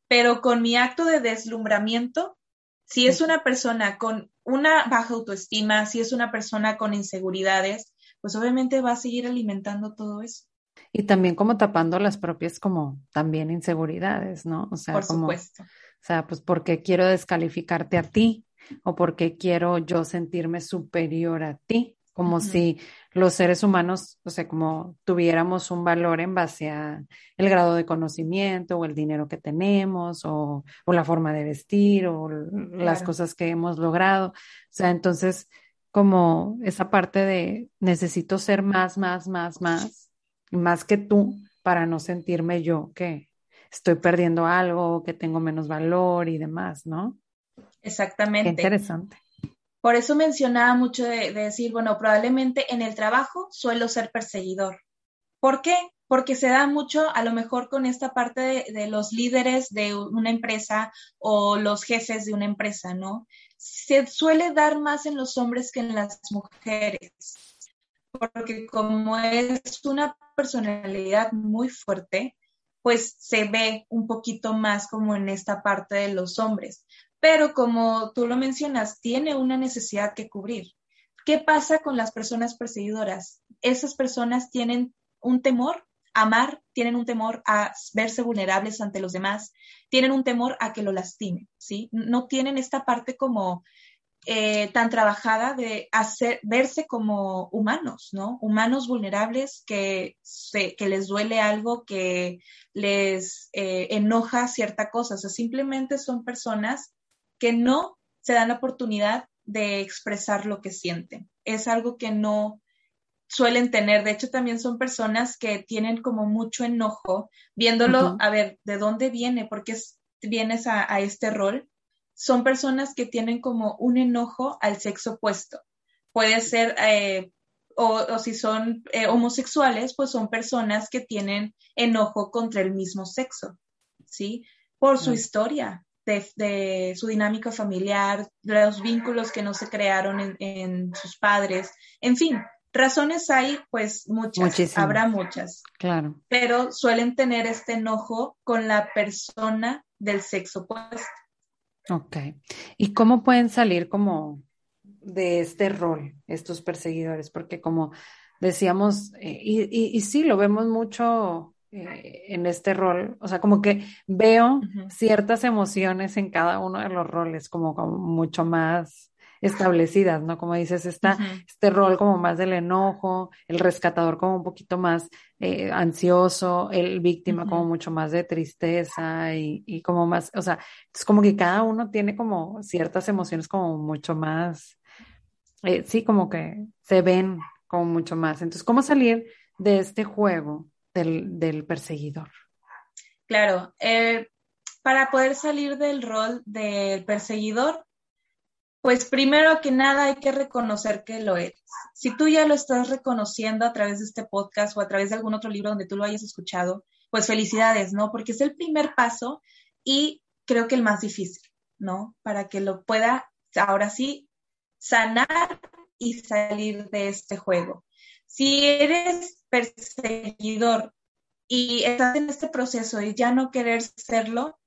pero con mi acto de deslumbramiento, si es una persona con una baja autoestima, si es una persona con inseguridades, pues obviamente va a seguir alimentando todo eso. Y también como tapando las propias como también inseguridades, ¿no? O sea, Por como, supuesto. O sea, pues porque quiero descalificarte a ti o porque quiero yo sentirme superior a ti, como si los seres humanos, o sea, como tuviéramos un valor en base a el grado de conocimiento o el dinero que tenemos o, o la forma de vestir o las cosas que hemos logrado. O sea, entonces como esa parte de necesito ser más, más, más, más, más que tú para no sentirme yo que estoy perdiendo algo, que tengo menos valor y demás, ¿no? Exactamente. Qué interesante. Por eso mencionaba mucho de, decir, bueno, probablemente en el trabajo suelo ser perseguidor. ¿Por qué? Porque se da mucho a lo mejor con esta parte de, de los líderes de una empresa o los jefes de una empresa, ¿no? se suele dar más en los hombres que en las mujeres, porque como es una personalidad muy fuerte, pues se ve un poquito más como en esta parte de los hombres. Pero como tú lo mencionas, tiene una necesidad que cubrir. ¿Qué pasa con las personas perseguidoras? Esas personas tienen un temor amar, tienen un temor a verse vulnerables ante los demás, tienen un temor a que lo lastimen, ¿sí? No tienen esta parte como eh, tan trabajada de hacer, verse como humanos, ¿no? Humanos vulnerables que, que les duele algo, que les eh, enoja cierta cosa, o sea, simplemente son personas que no se dan la oportunidad de expresar lo que sienten. Es algo que no, suelen tener. De hecho, también son personas que tienen como mucho enojo viéndolo, a ver, ¿de dónde viene? ¿Por qué vienes a, este rol? Son personas que tienen como un enojo al sexo opuesto. Puede ser, eh, o, si son eh, homosexuales, pues son personas que tienen enojo contra el mismo sexo, ¿sí? Por su historia, de, su dinámica familiar, los vínculos que no se crearon en sus padres, en fin, Razones hay, pues muchas, habrá muchas. Claro. Pero suelen tener este enojo con la persona del sexo opuesto. Ok. ¿Y cómo pueden salir como de este rol estos perseguidores? Porque como decíamos, eh, y, y, sí, lo vemos mucho eh, en este rol, o sea, como que veo ciertas emociones en cada uno de los roles, como, como mucho más establecidas, ¿no? Como dices, está este rol como más del enojo, el rescatador como un poquito más eh, ansioso, el víctima como mucho más de tristeza y, y, como más, o sea, es como que cada uno tiene como ciertas emociones como mucho más, eh, sí, como que se ven como mucho más. Entonces, ¿cómo salir de este juego del, perseguidor? Claro, eh, para poder salir del rol del perseguidor, pues primero que nada hay que reconocer que lo eres. Si tú ya lo estás reconociendo a través de este podcast o a través de algún otro libro donde tú lo hayas escuchado, pues felicidades, ¿no? Porque es el primer paso y creo que el más difícil, ¿no? Para que lo pueda, ahora sí, sanar y salir de este juego. Si eres perseguidor y estás en este proceso y ya no querer serlo,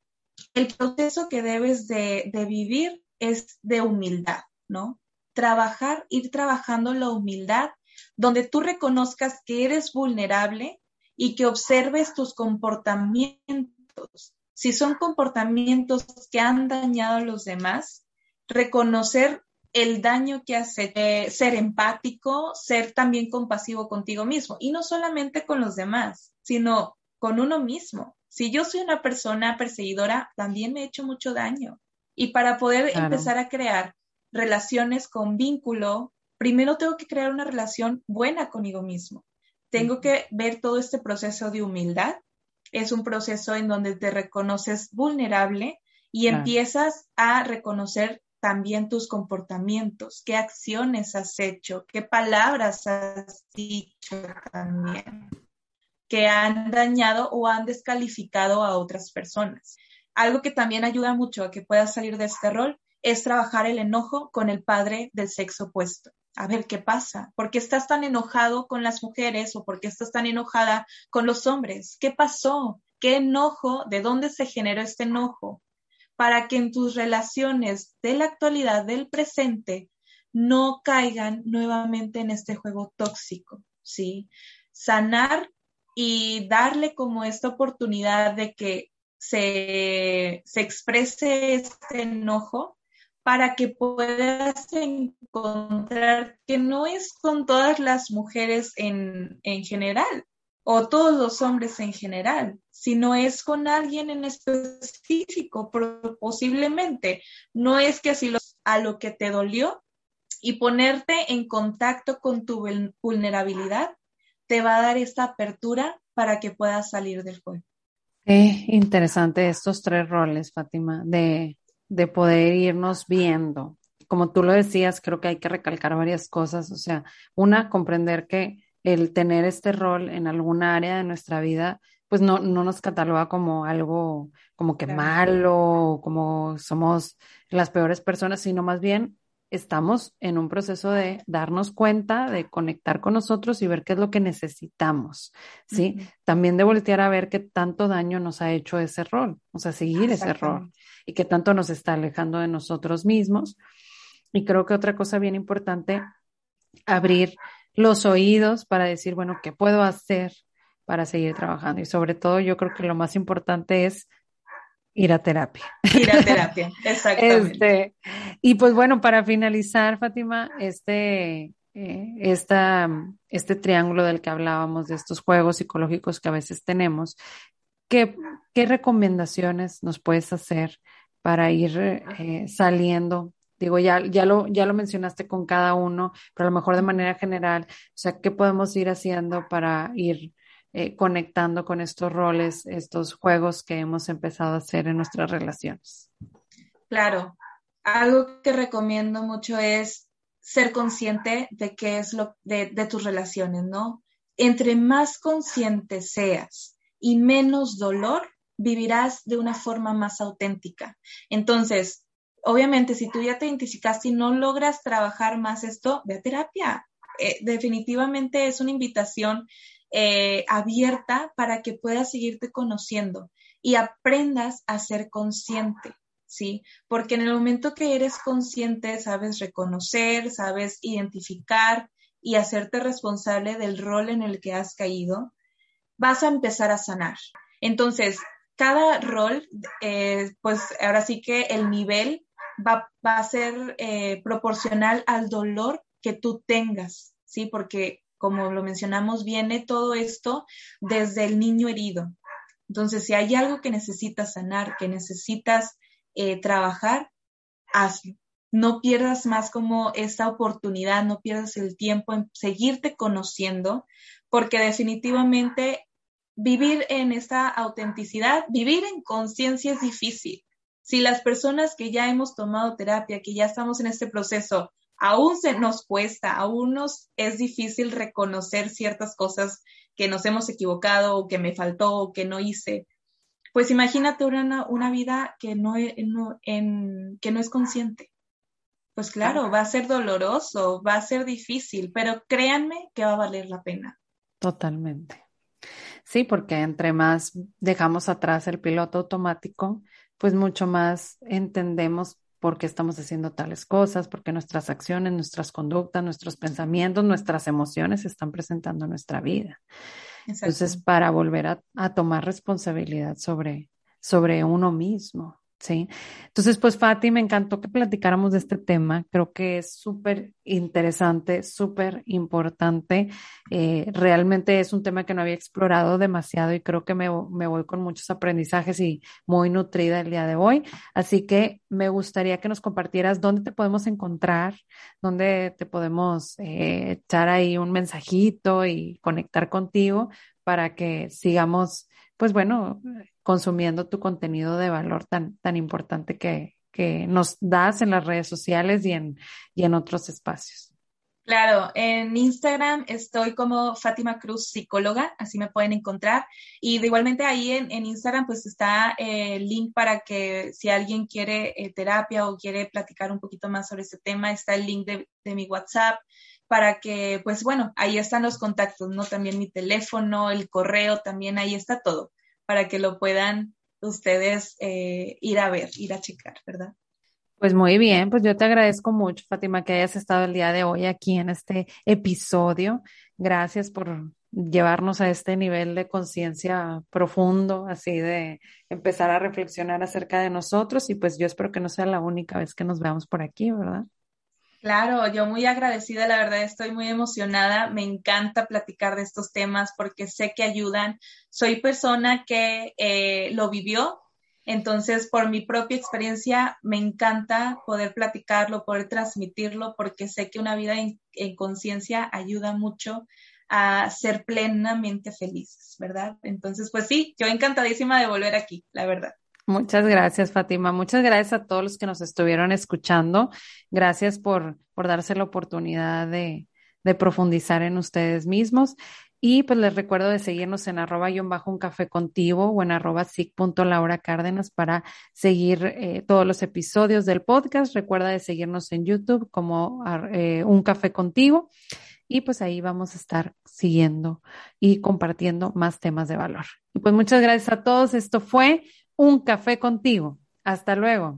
el proceso que debes de, de vivir es de humildad, ¿no? Trabajar, ir trabajando la humildad, donde tú reconozcas que eres vulnerable y que observes tus comportamientos. Si son comportamientos que han dañado a los demás, reconocer el daño que hace, eh, ser empático, ser también compasivo contigo mismo y no solamente con los demás, sino con uno mismo. Si yo soy una persona perseguidora, también me he hecho mucho daño. Y para poder empezar a crear relaciones con vínculo, primero tengo que crear una relación buena conmigo mismo. Tengo que ver todo este proceso de humildad. Es un proceso en donde te reconoces vulnerable y empiezas a reconocer también tus comportamientos, qué acciones has hecho, qué palabras has dicho también, que han dañado o han descalificado a otras personas. Algo que también ayuda mucho a que puedas salir de este rol es trabajar el enojo con el padre del sexo opuesto. A ver qué pasa. ¿Por qué estás tan enojado con las mujeres o por qué estás tan enojada con los hombres? ¿Qué pasó? ¿Qué enojo? ¿De dónde se generó este enojo? Para que en tus relaciones de la actualidad, del presente, no caigan nuevamente en este juego tóxico, ¿sí? Sanar y darle como esta oportunidad de que se, exprese este enojo para que puedas encontrar que no es con todas las mujeres en, en, general o todos los hombres en general, sino es con alguien en específico, posiblemente. No es que así a lo que te dolió y ponerte en contacto con tu vulnerabilidad te va a dar esta apertura para que puedas salir del juego. Qué interesante estos tres roles, Fátima, de, de poder irnos viendo. Como tú lo decías, creo que hay que recalcar varias cosas. O sea, una, comprender que el tener este rol en alguna área de nuestra vida, pues no, no nos cataloga como algo como que malo, como somos las peores personas, sino más bien estamos en un proceso de darnos cuenta, de conectar con nosotros y ver qué es lo que necesitamos, ¿sí? También de voltear a ver qué tanto daño nos ha hecho ese rol, o sea, seguir ese rol y qué tanto nos está alejando de nosotros mismos. Y creo que otra cosa bien importante, abrir los oídos para decir, bueno, ¿qué puedo hacer para seguir trabajando? Y sobre todo, yo creo que lo más importante es ir a terapia. Ir a terapia, exactamente. Este, y pues bueno, para finalizar, Fátima, este, eh, esta, este triángulo del que hablábamos, de estos juegos psicológicos que a veces tenemos, ¿qué, qué recomendaciones nos puedes hacer para ir eh, saliendo? Digo, ya, ya, lo, ya lo mencionaste con cada uno, pero a lo mejor de manera general, o sea, ¿qué podemos ir haciendo para ir eh, conectando con estos roles, estos juegos que hemos empezado a hacer en nuestras relaciones. Claro, algo que recomiendo mucho es ser consciente de qué es lo de, tus relaciones, ¿no? Entre más consciente seas y menos dolor, vivirás de una forma más auténtica. Entonces, obviamente, si tú ya te identificaste y no logras trabajar más esto, ve a terapia. Eh, definitivamente es una invitación eh, abierta para que puedas seguirte conociendo y aprendas a ser consciente, ¿sí? Porque en el momento que eres consciente, sabes reconocer, sabes identificar y hacerte responsable del rol en el que has caído, vas a empezar a sanar. Entonces, cada rol, eh, pues ahora sí que el nivel va, a ser eh, proporcional al dolor que tú tengas, ¿sí? Porque como lo mencionamos, viene todo esto desde el niño herido. Entonces, si hay algo que necesitas sanar, que necesitas eh, trabajar, hazlo. No pierdas más como esta oportunidad, no pierdas el tiempo en seguirte conociendo, porque definitivamente vivir en esta autenticidad, vivir en conciencia es difícil. Si las personas que ya hemos tomado terapia, que ya estamos en este proceso, aún se nos cuesta, aún nos es difícil reconocer ciertas cosas que nos hemos equivocado o que me faltó o que no hice, pues imagínate una, una vida que no, en, que no es consciente. Pues claro, va a ser doloroso, va a ser difícil, pero créanme que va a valer la pena. Totalmente. Sí, porque entre más dejamos atrás el piloto automático, pues mucho más entendemos por qué estamos haciendo tales cosas, porque nuestras acciones, nuestras conductas, nuestros pensamientos, nuestras emociones se están presentando en nuestra vida. Entonces, para volver a, a, tomar responsabilidad sobre, sobre uno mismo. Sí. Entonces, pues Fati, me encantó que platicáramos de este tema. Creo que es súper interesante, súper importante. Eh, realmente es un tema que no había explorado demasiado y creo que me, me, voy con muchos aprendizajes y muy nutrida el día de hoy. Así que me gustaría que nos compartieras dónde te podemos encontrar, dónde te podemos eh, echar ahí un mensajito y conectar contigo para que sigamos, pues bueno, consumiendo tu contenido de valor tan, tan importante que, que nos das en las redes sociales y en, y en otros espacios. Claro, en Instagram estoy como Fátima Cruz Psicóloga, así me pueden encontrar. Y igualmente ahí en, en Instagram pues está eh, el link para que si alguien quiere eh, terapia o quiere platicar un poquito más sobre este tema, está el link de, de mi WhatsApp para que pues bueno, ahí están los contactos, ¿no? También mi teléfono, el correo, también ahí está todo para que lo puedan ustedes eh, ir a ver, ir a checar, ¿verdad? Pues muy bien, pues yo te agradezco mucho, Fátima, que hayas estado el día de hoy aquí en este episodio. Gracias por llevarnos a este nivel de conciencia profundo, así de empezar a reflexionar acerca de nosotros y pues yo espero que no sea la única vez que nos veamos por aquí, ¿verdad? Claro, yo muy agradecida, la verdad estoy muy emocionada, me encanta platicar de estos temas porque sé que ayudan. Soy persona que eh, lo vivió, entonces por mi propia experiencia me encanta poder platicarlo, poder transmitirlo porque sé que una vida en, en conciencia ayuda mucho a ser plenamente felices, ¿verdad? Entonces, pues sí, yo encantadísima de volver aquí, la verdad. Muchas gracias, Fátima. Muchas gracias a todos los que nos estuvieron escuchando. Gracias por, por darse la oportunidad de, profundizar en ustedes mismos. Y pues les recuerdo de seguirnos en arroba y bajo un café contigo o en arroba Laura Cárdenas para seguir eh, todos los episodios del podcast. Recuerda de seguirnos en YouTube como eh, un café contigo. Y pues ahí vamos a estar siguiendo y compartiendo más temas de valor. Y pues muchas gracias a todos. Esto fue un café contigo. Hasta luego.